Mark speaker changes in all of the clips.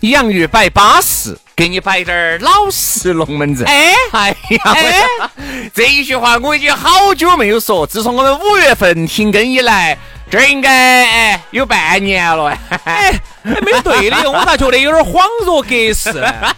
Speaker 1: 洋芋摆巴适，给你摆点儿老实龙门阵。
Speaker 2: 哎
Speaker 1: 哎呀，这一句话我已经好久没有说。自从我们五月份停更以来，这应该哎有半年了。
Speaker 2: 哎，没对的，我咋觉得有点恍若隔世？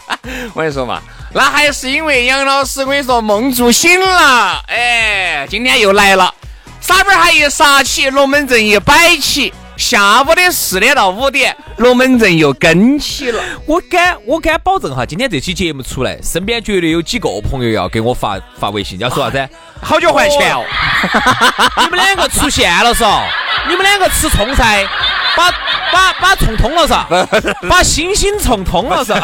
Speaker 1: 我跟你说嘛，那还是因为杨老师，我跟你说梦住醒了。哎，今天又来了，撒边还一撒起，龙门阵一摆起。下午的四点到五点，龙门阵又更起了。
Speaker 2: 我敢，我敢保证哈，今天这期节目出来，身边绝对有几个朋友要给我发发微信，要说啥子？
Speaker 1: 好久还钱哦！
Speaker 2: 你们两个出现了嗦？你们两个吃葱菜，把把把冲通了噻？把星星冲通了噻？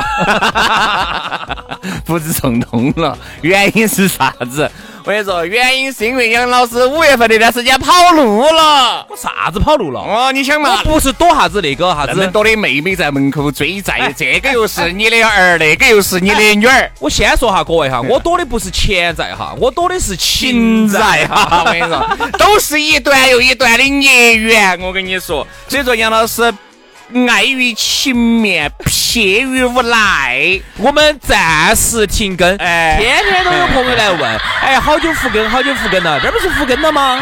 Speaker 1: 不是冲通了，原因是啥子？我跟你说，原因是因为杨老师五月份那段时间跑路了。
Speaker 2: 我啥子跑路了？
Speaker 1: 哦，你想嘛？
Speaker 2: 我不是躲啥子那个啥子？
Speaker 1: 那么多的妹妹在门口追债，这个又是你的儿，那个又是你的女儿。
Speaker 2: 我先说哈，各位哈，我躲的不是钱债哈，我躲的是情债哈。
Speaker 1: 我跟你说，都是一段又一段的孽缘。我跟你说，所以说杨老师。碍于情面，撇于无奈，
Speaker 2: 我们暂时停更。哎，天天都有朋友来问，哎，好久复更，好久复更了，这不是复更了吗？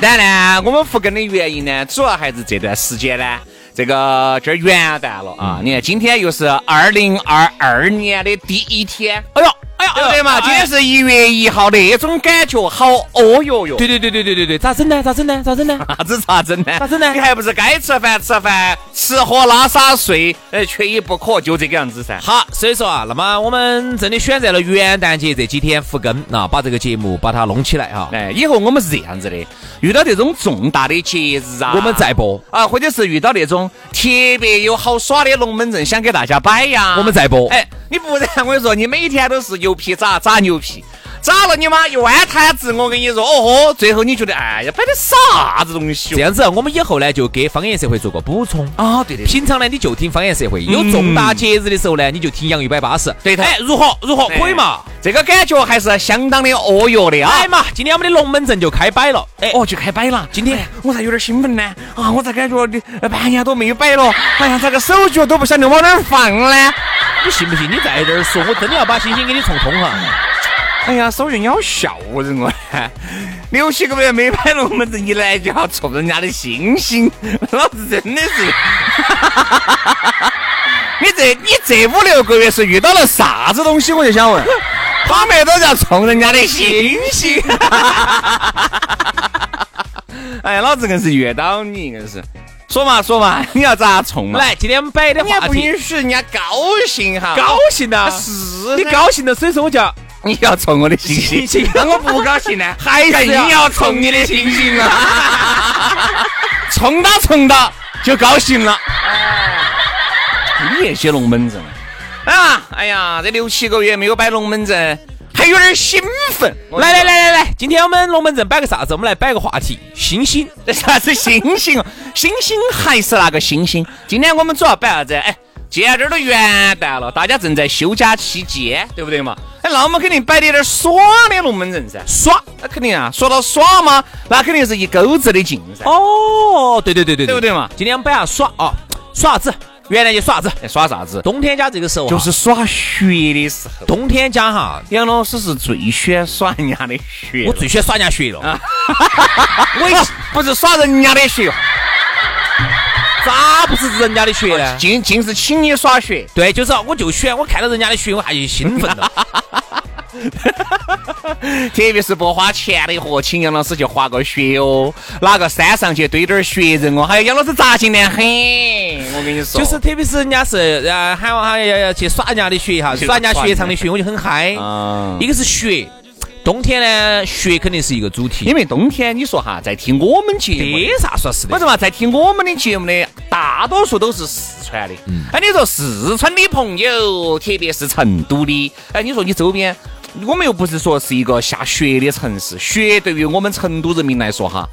Speaker 1: 当然呢，我们复更的原因呢，主要还是这段时间呢，这个这元旦了啊！你看，今天又是二零二二年的第一天，哎呦！对不对嘛？今天是一月一号，那种感觉好哦哟哟！
Speaker 2: 对对对对对对对，咋整呢？咋整呢？咋整呢？
Speaker 1: 啥子咋整呢？
Speaker 2: 咋整呢？
Speaker 1: 你还不是该吃饭吃饭，吃喝拉撒睡，哎，缺一不可，就这个样子噻。
Speaker 2: 好，所以说啊，那么我们真的选择了元旦节这几天复更，啊把这个节目把它弄起来哈。
Speaker 1: 哎，以后我们是这样子的，遇到这种重大的节日啊，
Speaker 2: 我们再播
Speaker 1: 啊，或者是遇到那种特别有好耍的龙门阵，想给大家摆呀，
Speaker 2: 我们再播。
Speaker 1: 哎。你不然我跟你说，你每天都是牛皮咋咋牛皮，渣了你妈一万摊子。我跟你说，哦豁，最后你觉得，哎呀，摆的啥子东西？
Speaker 2: 这样子，我们以后呢就给方言社会做个补充
Speaker 1: 啊。对的，
Speaker 2: 平常呢你就听方言社会，有重大节日的时候呢你就听洋芋摆巴士。
Speaker 1: 对的，
Speaker 2: 哎，如何如何可以嘛？
Speaker 1: 这个感觉还是相当的哦哟的啊。
Speaker 2: 哎嘛，今天我们的龙门阵就开摆了。
Speaker 1: 哎，哦，就开摆了。
Speaker 2: 今天
Speaker 1: 我咋有点兴奋呢？啊，我咋感觉你半年都没有摆了？哎呀，这个手脚都不晓得往哪儿放呢？
Speaker 2: 你信不信？你在这儿说，我真的要把星星给你冲通哈！
Speaker 1: 哎呀，手云你好笑人哦！六七个月没摆龙门阵，一来就要冲人家的星星，老子真的是！你这你这五六个月是遇到了啥子东西？我就想问，他们都要冲人家的星星！哎呀，老子硬是遇到你，硬是。说嘛说嘛，你要咋冲嘛？
Speaker 2: 来，今天我们摆的话
Speaker 1: 题，不允许人家高兴哈。
Speaker 2: 高兴呐，
Speaker 1: 是
Speaker 2: 你高兴了，所以说我叫
Speaker 1: 你要冲我的星星。那我不高兴呢，
Speaker 2: 还是
Speaker 1: 要冲你的星星啊！冲到冲到就高兴了。你那些龙门阵啊，哎呀，这六七个月没有摆龙门阵。还有点兴奋，
Speaker 2: 来来来来来，今天我们龙门阵摆个啥子？我们来摆个话题，星星，
Speaker 1: 啥子星星？星星还是那个星星。今天我们主要摆啥子？哎，既然这儿都元旦了，大家正在休假期间，对不对嘛？哎，那我们肯定摆点点耍的龙门阵噻。
Speaker 2: 耍，
Speaker 1: 那肯定啊。说到耍嘛，那肯定是一钩子的劲噻。
Speaker 2: 哦，对对对对，
Speaker 1: 对不对嘛？
Speaker 2: 今天我们摆下耍啊，耍啥子？原来就耍啥子？
Speaker 1: 耍啥子？
Speaker 2: 冬天家这个时候
Speaker 1: 就是耍雪的时候。
Speaker 2: 冬天家哈，
Speaker 1: 杨老师是最喜欢耍人家的雪。
Speaker 2: 我最喜欢耍人家雪了。
Speaker 1: 我不是耍人家的雪，
Speaker 2: 咋不是人家的雪呢？
Speaker 1: 尽尽是请你耍雪。
Speaker 2: 对，就是我就喜欢我看到人家的雪，我还兴奋了。
Speaker 1: 特别是不花钱的货，请杨老师去滑个雪哦，哪个山上去堆点儿雪人哦，还有杨老师扎劲的很，我跟你说，
Speaker 2: 就是特别是人家是呃喊我喊要要去耍人家的雪哈，耍人家雪场的雪，我就很嗨。
Speaker 1: 啊
Speaker 2: 一个是雪，冬天呢雪肯定是一个主题
Speaker 1: 因，为冬天你说哈，在听我们节目
Speaker 2: 没啥说是的。
Speaker 1: 为什么在听我们的节目的大多数都是四川的？
Speaker 2: 嗯
Speaker 1: 哎，你说四川的朋友，特别是成都的，哎，你说你周边，我们又不是说是一个下雪的城市，雪对于我们成都人民来说哈。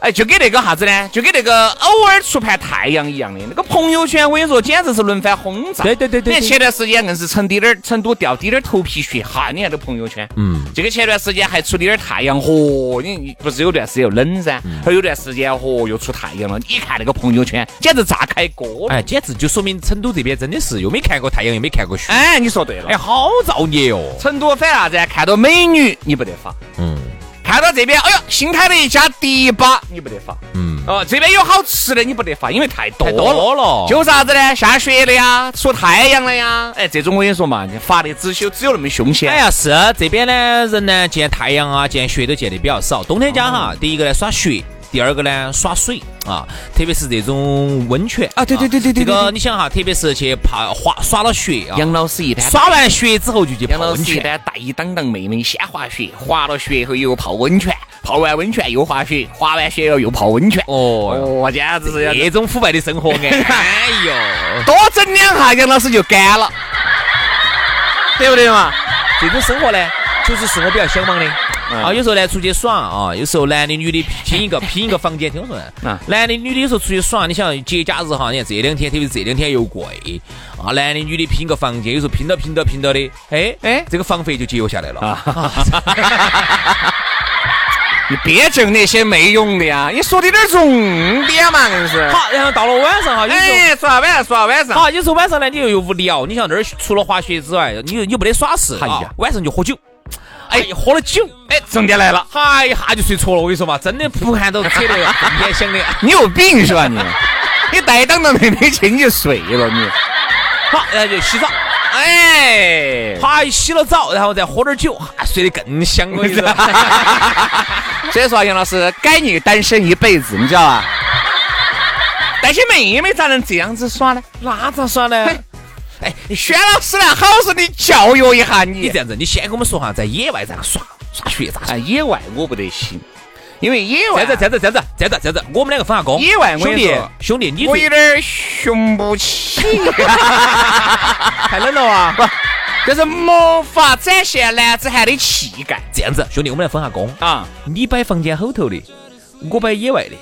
Speaker 1: 哎，就跟那个啥子呢？就跟那个偶尔出盘太阳一样的，那个朋友圈，我跟你说，简直是轮番轰炸。
Speaker 2: 对对对对对
Speaker 1: 你看前段时间硬是成滴点儿，成都掉滴点儿头皮屑，哈，你看这朋友圈，嗯，这个前段时间还出滴点儿太阳，嚯，你你不是有段时间又冷噻，
Speaker 2: 嗯
Speaker 1: 还有段时间嚯又出太阳了，你看那个朋友圈，简直炸开锅。
Speaker 2: 哎，简直就说明成都这边真的是又没看过太阳，又没看过雪。
Speaker 1: 哎，你说对了。
Speaker 2: 哎，好造孽哦。
Speaker 1: 成都反啥子？看到美女你不得发，
Speaker 2: 嗯
Speaker 1: 看到这边，哎呦，新开了一家迪吧，你不得发。
Speaker 2: 嗯，
Speaker 1: 哦，这边有好吃的你不得发，因为太多
Speaker 2: 太
Speaker 1: 了。
Speaker 2: 多了。
Speaker 1: 就啥子呢？下雪了呀，出太阳了呀，哎，这种我跟你说嘛，你发的只有只有那么凶险。
Speaker 2: 哎呀，是这边呢，人呢见太阳啊，见雪都见的比较少。冬天家哈，第一个呢耍雪，第二个呢耍水啊，特别是这种温泉
Speaker 1: 啊对对对对对
Speaker 2: 这个你想哈，特别是去泡滑耍了雪啊，
Speaker 1: 杨老师一般
Speaker 2: 耍完雪之后就去
Speaker 1: 杨
Speaker 2: 泡温泉。
Speaker 1: 老师一般带一当当妹妹先滑雪，滑了雪后又泡温泉，泡完温泉又滑雪，滑完雪了又泡温泉。
Speaker 2: 哦，
Speaker 1: 我，简直是要
Speaker 2: 这种腐败的生活，哎，哎呦，
Speaker 1: 多整两下，杨老师就干了，对不对嘛？
Speaker 2: 这种生活呢，确实是我比较向往的。啊，有时候呢出去耍啊，有时候男的女的拼一个拼一个房间，听我说
Speaker 1: 啊，
Speaker 2: 男的女的有时候出去耍，你想节假日哈，你看这两天，特别是这两天又贵啊，男的女的拼一个房间，有时候拼到拼到拼到的，哎哎，这个房费就节约下来了。
Speaker 1: 你别整那些没用的呀，你说的点重点嘛，硬是。
Speaker 2: 好，然后到了晚上哈。
Speaker 1: 哎，说到晚上，说到晚上，
Speaker 2: 好，有时候晚上呢，你又又无聊，你像那儿除了滑雪之外，你又你又没得耍事，
Speaker 1: 哎呀。
Speaker 2: 啊晚上就喝酒，哎，喝了酒，
Speaker 1: 哎，重点来了，
Speaker 2: 嗨，一下就睡着了。我跟你说嘛，真的不看都扯 的。
Speaker 1: 你有病是吧你？你带当当妹妹去你就睡了你。
Speaker 2: 好，然后就洗澡，
Speaker 1: 哎，
Speaker 2: 还洗了澡，然后再喝点酒，哈睡得更香。我跟你说，
Speaker 1: 所以说啊杨老师该你单身一辈子，你知道吧？带些妹妹咋能这样子耍呢？
Speaker 2: 那咋耍呢？
Speaker 1: 哎，轩老师呢？好生的教育一下你
Speaker 2: 你这。样子，你先跟我们说哈，在野外咋个耍耍雪咋耍？
Speaker 1: 哎，野外我不得行，因为野外
Speaker 2: 这样子，这样子，这样子，这样子，这样子，我们两个分下工。
Speaker 1: 野外我
Speaker 2: 兄弟兄弟，你
Speaker 1: 我有点雄不起，
Speaker 2: 太冷了啊！
Speaker 1: 不，就是没法展现男子汉的气概
Speaker 2: 这样子，兄弟，我们来分下工。
Speaker 1: 啊。
Speaker 2: 你摆房间后头的，我摆野外的。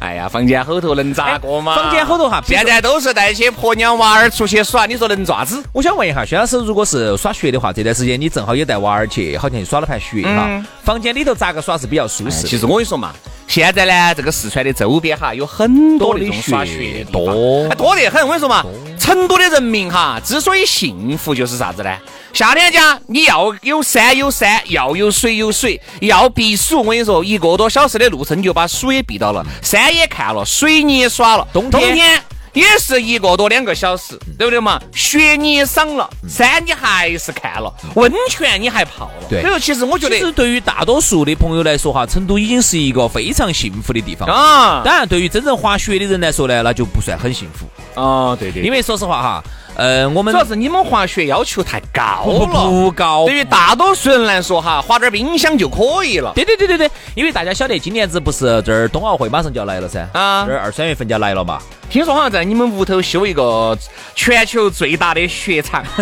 Speaker 1: 哎呀，房间后头能咋个嘛？
Speaker 2: 房间后头哈
Speaker 1: 现在都是带些婆娘娃儿出去耍，你说能咋子？
Speaker 2: 我想问一下，薛老师，如果是耍雪的话，这段时间你正好也带娃儿去，好像去耍了盘雪哈
Speaker 1: 嗯，
Speaker 2: 房间里头咋个耍是比较舒适的？
Speaker 1: 其实我跟你说嘛，现在呢，这个四川的周边哈，有很多那种耍雪的
Speaker 2: 多
Speaker 1: 哎多得很。我跟你说嘛，成都的人民哈，之所以幸福，就是啥子呢？夏天家你要有山有山，要有水有水，要避暑。我跟你说，一个多小时的路程你就把暑也避到了，山也看了，水你也耍了。
Speaker 2: 冬天
Speaker 1: 冬天也是一个多两个小时，对不对嘛？雪你也赏了，山你还是看了，温泉你还泡了。
Speaker 2: 对
Speaker 1: 所以说，其实我觉得
Speaker 2: 其实对于大多数的朋友来说哈，成都已经是一个非常幸福的地方。
Speaker 1: 啊
Speaker 2: 当然，对于真正滑雪的人来说呢，那就不算很幸福，
Speaker 1: 哦，对对
Speaker 2: 因为说实话哈，呃，我们
Speaker 1: 主要是你们滑雪要求太高了，
Speaker 2: 不高，
Speaker 1: 对于大多数人来说哈，滑点冰箱就可以了。
Speaker 2: 对对对对对，因为大家晓得今年子不是这儿冬奥会马上就要来了噻，
Speaker 1: 啊
Speaker 2: 这儿二三月份就要来了嘛。
Speaker 1: 听说好像在你们屋头修一个全球最大的雪场。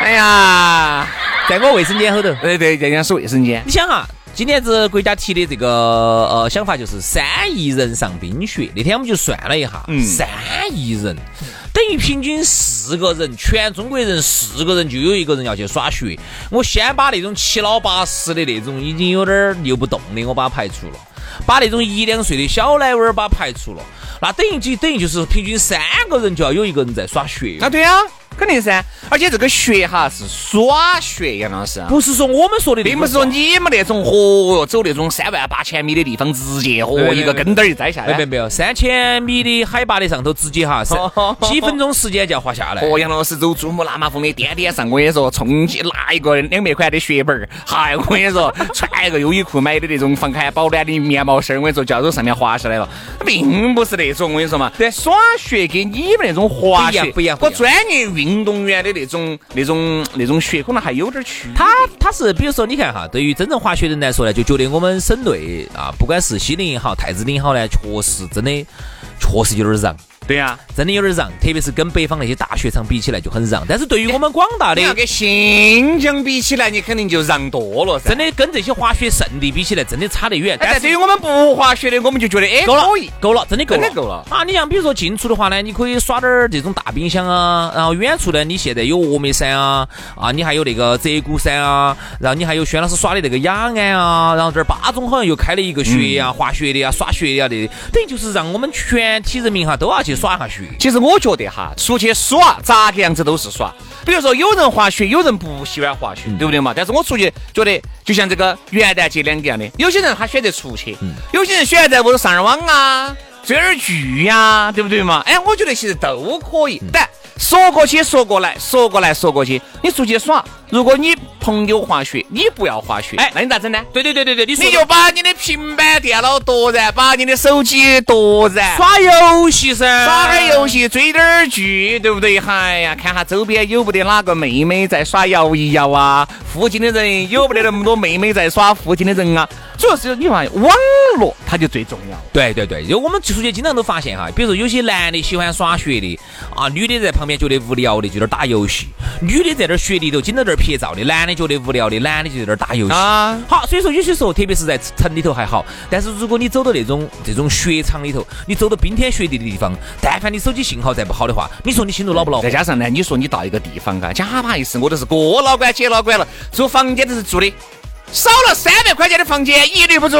Speaker 1: 哎呀，
Speaker 2: 在我卫生间后头，
Speaker 1: 对对，人家是卫生间。
Speaker 2: 你想哈，今年子国家提的这个呃想法就是三亿人上冰雪。那天我们就算了一下，
Speaker 1: 嗯
Speaker 2: 三亿人等于平均四个人，全中国人四个人就有一个人要去耍雪。我先把那种七老八十的那种已经有点儿扭不动的，我把它排除了。把那种一两岁的小奶娃儿把它排除了，那等于就等于就是平均三个人就要有一个人在耍雪。
Speaker 1: 啊，对啊，肯定噻。而且这个学哈是耍学，杨老师，
Speaker 2: 不是说我们说的，
Speaker 1: 并不是说你们那种嚯哟走那种三万八千米的地方，直接嚯一个跟斗儿一摘下来。
Speaker 2: 没有没有，三千米的海拔的上头，直接哈是 几分钟时间就要滑下来。
Speaker 1: 哦，杨老师走珠穆朗玛峰的巅巅上，我跟你说，冲起拿一个两百块的血本儿，嗨，我跟你说，穿一个优衣库买的那种防寒保暖的棉毛衫，我跟你说，就要从上面滑下来了，并不是那种，我跟你说嘛，对，耍雪跟你们那种滑雪
Speaker 2: 不一样，
Speaker 1: 我专业运运动员的那种那种那种雪可能还有点区别。
Speaker 2: 他他是比如说，你看哈，对于真正滑雪人来说呢，就觉得我们省内啊，不管是西宁也好，太子岭也好呢，确实真的确实有点让。
Speaker 1: 对呀，
Speaker 2: 真的有点让，特别是跟北方那些大雪场比起来就很让。但是对于我们广大的，
Speaker 1: 要跟新疆比起来，你肯定就让多了噻。
Speaker 2: 真的跟这些滑雪圣地比起来，真的差得远。
Speaker 1: 但对于我们不滑雪的，我们就觉得哎，
Speaker 2: 够了，够了，真的够了，
Speaker 1: 够了。
Speaker 2: 啊，你像比如说近处的话呢，你可以耍点儿这种大冰箱啊，然后远处呢，你现在有峨眉山啊，啊，你还有那个鹧鸪山啊，然后你还有轩老师耍的那个雅安啊，然后这儿巴中好像又开了一个雪呀，滑雪的呀，耍雪呀的，等于就是让我们全体人民哈都要去耍下雪。
Speaker 1: 其实。我觉得哈，出去耍咋个样子都是耍。比如说有人滑雪，有人不喜欢滑雪，对不对嘛？但是我出去觉得，就像这个元旦节两个样的，有些人他选择出去，有些人选择在屋头上点网啊，追点剧呀，对不对嘛？哎，我觉得其实都可以。但说过去说过来，说过来说过去，你出去耍，如果你朋友滑雪，你不要滑雪，哎，那你咋整呢？
Speaker 2: 对对对对对，
Speaker 1: 你就把你的平板电脑夺燃，把你的手机夺燃，
Speaker 2: 耍游戏噻，
Speaker 1: 耍点游戏，追点剧，对不对？哎呀，看下周边有不得哪个妹妹在耍摇一摇啊？附近的人有不得那么多妹妹在耍附近的人啊？主要是你发现网络，它就最重要。
Speaker 2: 对对对，就我们出去经常都发现哈，比如说有些男的喜欢耍雪的啊，女的在旁边觉得无聊的就在打游戏，女的在这雪里头经常在这拍照的，男的觉得无聊的，男的就在这打游戏。啊，好，所以说有些时候，特别是在城里头还好，但是如果你走到那种这种雪场里头，你走到冰天雪地的地方，但凡你手机信号再不好的话，你说你心头恼不恼？
Speaker 1: 再加上呢，你说你到一个地方嘎，假把意思，我都是哥老倌姐老倌了，住房间都是住的。少了三百块钱的房间一律不住。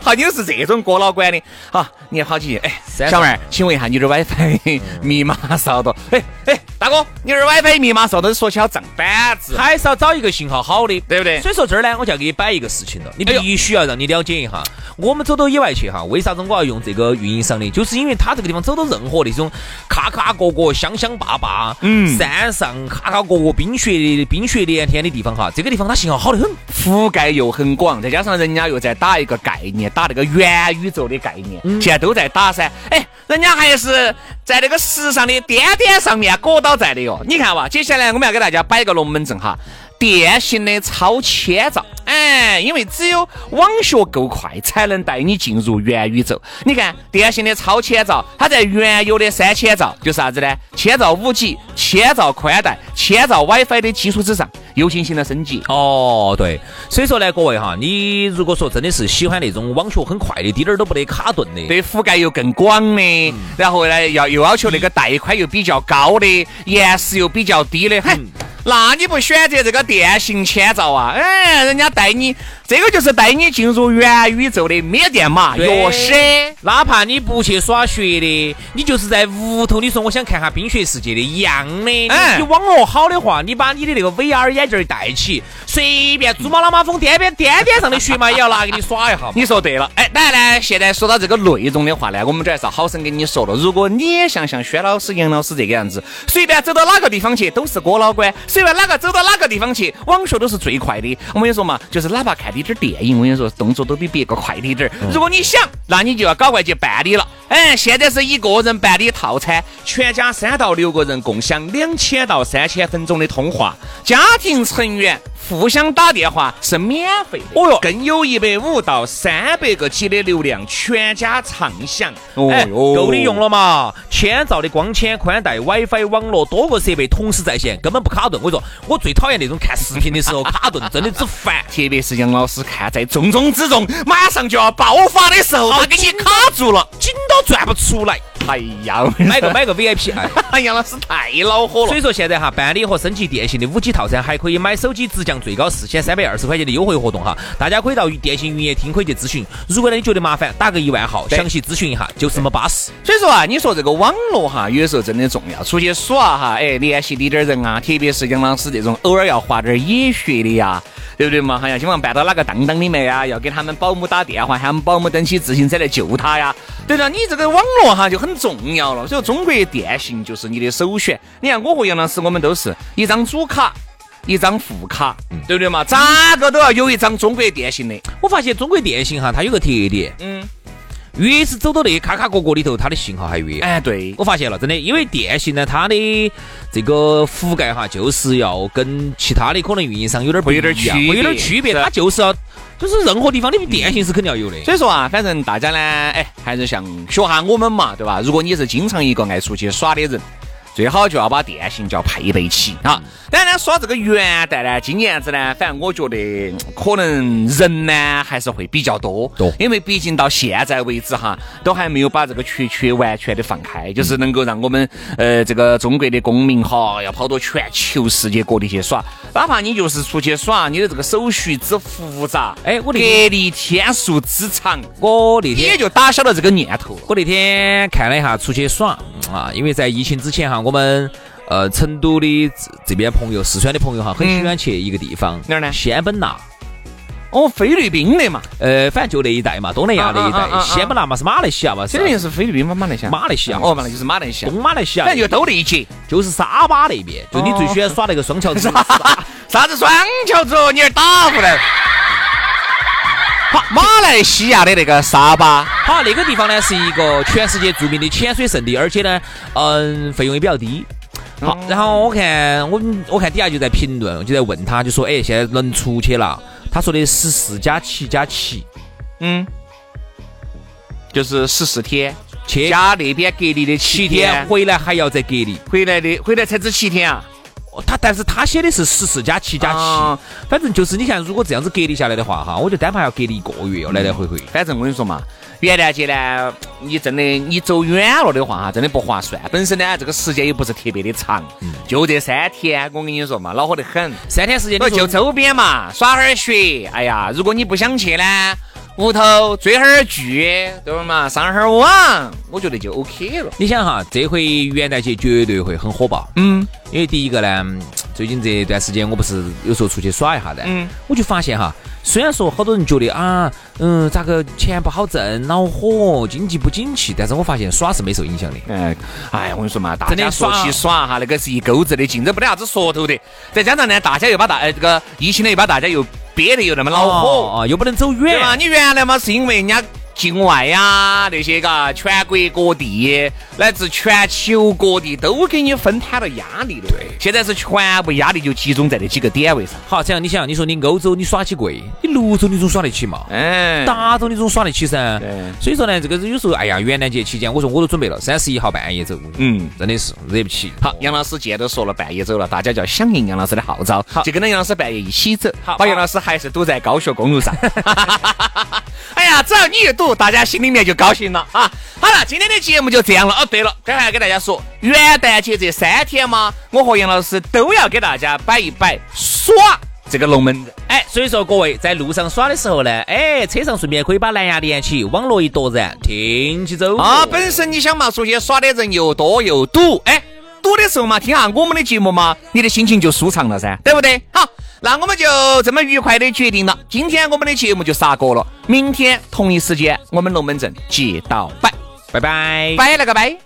Speaker 1: 好，你是这种哥老倌的。好，你好几哎，小妹儿，请问一下你的 WiFi 密码少多？哎哎，大哥，你这 WiFi 密码少多？说起好账板子，
Speaker 2: 还是要找一个信号好的，
Speaker 1: 对不对？
Speaker 2: 所以说这儿呢，我就要给你摆一个事情了，你必须要让你了解一下。我们走到野外去哈，为啥子我要用这个运营商的？就是因为他这个地方走到任何那种咔咔角角、香香坝坝、嗯，山上咔咔角角冰雪冰雪连天的地方哈，这个地方它信号好的很，
Speaker 1: 覆盖又很广，再加上人家又在打一个概念，打那个元宇宙的概念，现在都在打噻。哎，人家还是在那个时尚的巅巅上面裹到在的哟。你看哇，接下来我们要给大家摆一个龙门阵哈。电信的超千兆，哎，因为只有网学够快，才能带你进入元宇宙。你看，电信的超千兆，它在原有的三千兆，就是啥子呢？千兆五 G、千兆宽带、千兆 WiFi 的基础之上，又进行了升级。
Speaker 2: 哦，对，所以说呢，各位哈，你如果说真的是喜欢那种网学很快的，滴点儿都不得卡顿的，
Speaker 1: 对，覆盖又更广的，然后呢，要又要求那个带宽又比较高的，延时又比较低的，嗨。那你不选择这个电信千兆啊？哎，人家带你，这个就是带你进入元宇宙的缅甸嘛，钥匙。
Speaker 2: 哪怕你不去耍雪的，你就是在屋头，你说我想看下冰雪世界的一样的。你网络好的话，你把你的那个 VR 眼镜戴起，随便珠穆朗玛峰巅边巅边上的雪嘛，也要拿给你耍一下。
Speaker 1: 你说对了，哎，当然呢，现在说到这个内容的话呢，我们这还是好生跟你说了。如果你也想像轩老师、杨老师这个样子，随便走到哪个地方去都是哥老倌。随便哪个走到哪个地方去，网速都是最快的。我跟你说嘛，就是哪怕看滴点电影，我跟你说，动作都比别个快滴点儿。如果你想，那你就要搞快去办理了。哎，现在是一个人办理套餐，全家三到六个人共享两千到三千分钟的通话，家庭成员。互相打电话是免费的，哦哟，更有一百五到三百个 G 的流量，全家畅享。
Speaker 2: 哦哟，够你用了嘛？千兆的光纤宽带、WiFi 网络，多个设备同时在线，根本不卡顿。我说，我最讨厌那种看视频的时候卡顿，真的之烦。
Speaker 1: 特别是杨老师看在重中之重，马上就要爆发的时候，他给你卡住了，
Speaker 2: 紧都转不出来。
Speaker 1: 哎呀，
Speaker 2: 买个买个 VIP，
Speaker 1: 哎，杨老师太恼火了。
Speaker 2: 所以说现在哈，办理和升级电信的五 G 套餐，还可以买手机直降最高四千三百二十块钱的优惠活动哈。大家可以到电信营业厅可以去咨询。如果呢你觉得麻烦，打个一万号，详细咨询一下，就是么巴适。
Speaker 1: 所以说啊，你说这个网络哈，有时候真的重要。出去耍哈，哎，联系你点人啊，特别是杨老师这种偶尔要花点野学的呀。对不对嘛？好像希望办到哪个当当里面呀？要给他们保姆打电话，喊他们保姆登起自行车来救他呀？对了，你这个网络哈就很重要了。所以中国电信就是你的首选。你看我和杨老师，我们都是一张主卡，一张副卡，对不对嘛？咋个都要有一张中国电信的。
Speaker 2: 我发现中国电信哈，它有个特点，嗯。越是走到那卡卡角角里头，它的信号还越。
Speaker 1: 哎，对，
Speaker 2: 我发现了，真的，因为电信呢，它的这个覆盖哈，就是要跟其他的可能运营商有点不
Speaker 1: 有点区别，
Speaker 2: 有点区别，它就是要，就是任何地方的电信是肯定要有的。
Speaker 1: 所以说啊，反正大家呢，哎，还是像学下我们嘛，对吧？如果你是经常一个爱出去耍的人。最好就要把电信叫配备起啊！当然呢，耍这个元旦呢，今年子呢，反正我觉得可能人呢还是会比较多，
Speaker 2: 多，
Speaker 1: 因为毕竟到现在为止哈，都还没有把这个缺缺完全的放开，就是能够让我们呃这个中国的公民哈，要跑到全球世界各地去耍，哪怕你就是出去耍，你的这个手续之复杂，
Speaker 2: 哎，我
Speaker 1: 隔离天数之长，
Speaker 2: 我那天
Speaker 1: 也就打消了这个念头。
Speaker 2: 我那天看了一下出去耍啊，因为在疫情之前哈。我们呃成都的这边朋友，四川的朋友哈，很喜欢去一个地方
Speaker 1: 哪儿呢？
Speaker 2: 仙本那。
Speaker 1: 哦，菲律宾的嘛，
Speaker 2: 呃，反正就那一带嘛，东南亚那一带。仙本那嘛是马来西亚嘛？
Speaker 1: 肯定是菲律宾嘛，马来西亚。
Speaker 2: 马来西亚
Speaker 1: 哦，那就是马来西亚。
Speaker 2: 东马来西亚。
Speaker 1: 反正就都那一节，
Speaker 2: 就是沙巴那边。就你最喜欢耍那个双桥子。
Speaker 1: 啥子双桥子？你儿打不来。好，马来西亚的那个沙巴，
Speaker 2: 好，那个地方呢是一个全世界著名的潜水圣地，而且呢，嗯，费用也比较低。好，然后我看我们我看底下就在评论，就在问他，就说，哎，现在能出去了？他说的十四加七加七，
Speaker 1: 嗯，就是十四天，
Speaker 2: 去
Speaker 1: 加那边隔离的七天，
Speaker 2: 回来还要再隔离，
Speaker 1: 回来的回来才只七天啊。
Speaker 2: 他但是他写的是十四加七加七，反正就是你像如果这样子隔离下来的话哈，我就单怕要隔离一个月要，来来回回。
Speaker 1: 反正我跟你说嘛，元旦节呢，你真的你走远了的话哈，真的不划算。本身呢，这个时间又不是特别的长，就这三天，我跟你说嘛，恼火得很。
Speaker 2: 三天时间，
Speaker 1: 就周边嘛，耍会儿雪。哎呀，如果你不想去呢？屋头追会儿剧，对不嘛？上会儿网，我觉得就 OK 了。
Speaker 2: 你想哈，这回元旦节绝对会很火爆。
Speaker 1: 嗯，
Speaker 2: 因为第一个呢，最近这段时间我不是有时候出去耍一下的，嗯，我就发现哈，虽然说好多人觉得啊，嗯，咋个钱不好挣，恼火，经济不景气，但是我发现耍是没受影响的。
Speaker 1: 哎，哎，我跟你说嘛，大家说起耍哈，那个是一钩子的竞争不得啥子说头的。再加上呢，大家又把大呃这个疫情呢又把大家又。憋得又那么恼火
Speaker 2: 啊，又不能走远，
Speaker 1: 对吧？你原来嘛是因为人家境外呀那些嘎，全国各地乃至全球各地都给你分摊了压力的。
Speaker 2: 对，
Speaker 1: 现在是全部压力就集中在那几个点位上。
Speaker 2: 好，这样你想，你说你欧洲你耍起贵，你泸州你总耍得起嘛？
Speaker 1: 哎，
Speaker 2: 达州你总耍得起噻。
Speaker 1: 对。
Speaker 2: 所以说呢，这个有时候，哎呀，元旦节期间，我说我都准备了，三十一号半夜走。
Speaker 1: 嗯，
Speaker 2: 真的是惹不起。
Speaker 1: 好，杨老师既然都说了半夜走了，大家就要响应杨老师的号召，
Speaker 2: 好，
Speaker 1: 就跟着杨老师半夜一起走。
Speaker 2: 好，
Speaker 1: 把杨老师还是堵在高速公路上。只要你一堵，大家心里面就高兴了啊！好了，今天的节目就这样了。哦，对了，刚才要给大家说，元旦节这三天嘛，我和杨老师都要给大家摆一摆耍这个龙门阵。
Speaker 2: 哎，所以说各位在路上耍的时候呢，哎，车上顺便可以把蓝牙连起，网络一夺燃，听起走。
Speaker 1: 啊，本身你想嘛，出去耍的人又多又堵，哎，堵的时候嘛，听下我们的节目嘛，你的心情就舒畅了噻，对不对？好。那我们就这么愉快的决定了，今天我们的节目就杀过了，明天同一时间我们龙门阵接到拜，
Speaker 2: 拜拜，
Speaker 1: 拜了个拜。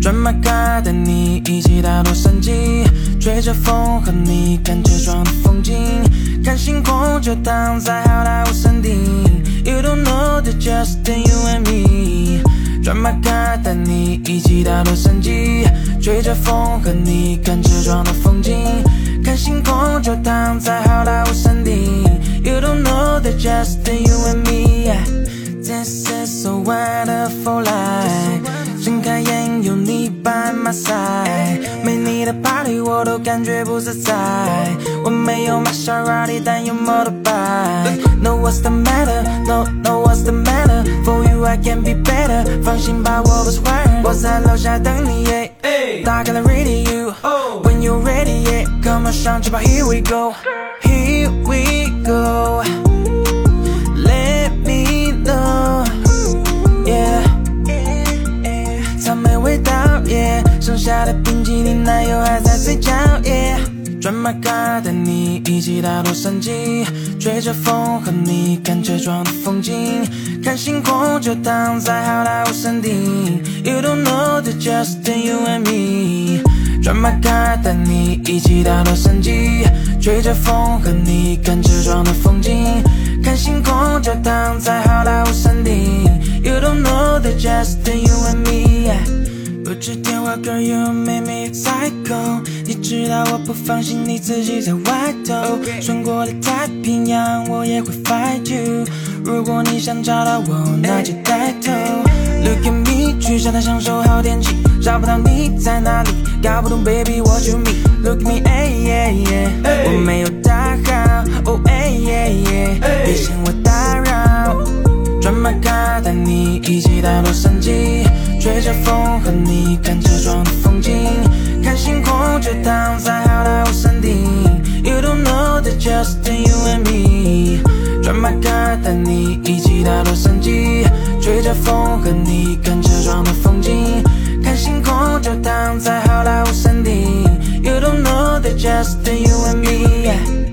Speaker 3: 转马卡带你一起到洛杉矶，吹着风和你看车窗的风景，看星空就躺在好莱坞山顶。You don't know the just you and me。转马卡带你一起到洛杉矶，吹着风和你看车窗的风景，看星空就躺在好莱坞山顶。You don't know that just you and me. This is so wonderful life. 睁开眼有你 by my side，没你的 party 我。我都感觉不自在。我没有玛莎拉蒂，但有 motorbike。No what's the matter? No no what's the matter? For I can be better。放心吧，我不是坏人。我在楼下等你。打开了 radio。When you ready, yeah, come on 上去吧，Here we go, here we go. Let me know, yeah. 草莓味道，yeah，剩下的冰淇淋奶油还在嘴角，yeah。转马卡带你一起到洛杉矶，吹着风和你看车窗的风景，看星空就躺在好莱坞山顶。You don't know the just you and me。转马卡带你一起到洛杉矶，吹着风和你看车窗的风景，看星空就躺在好莱坞山顶。You don't know the just you and me。不接电话，Girl you make me psycho。你知道我不放心你自己在外头，穿过了太平洋，我也会 fight you。如果你想找到我，那就带头。Look at me，去沙滩享受好天气，找不到你在哪里，搞不懂 baby what you mean。Look at me，我没有大号，哦哎耶耶，别嫌我打扰。转马卡带你一起到洛杉矶，吹着风和你看车窗的风景，看星空就躺在好莱坞山顶。You don't know the just you and me。转马卡带你一起到洛杉矶，吹着风和你看车窗的风景，看星空就躺在好莱坞山顶。You don't know the just you and me。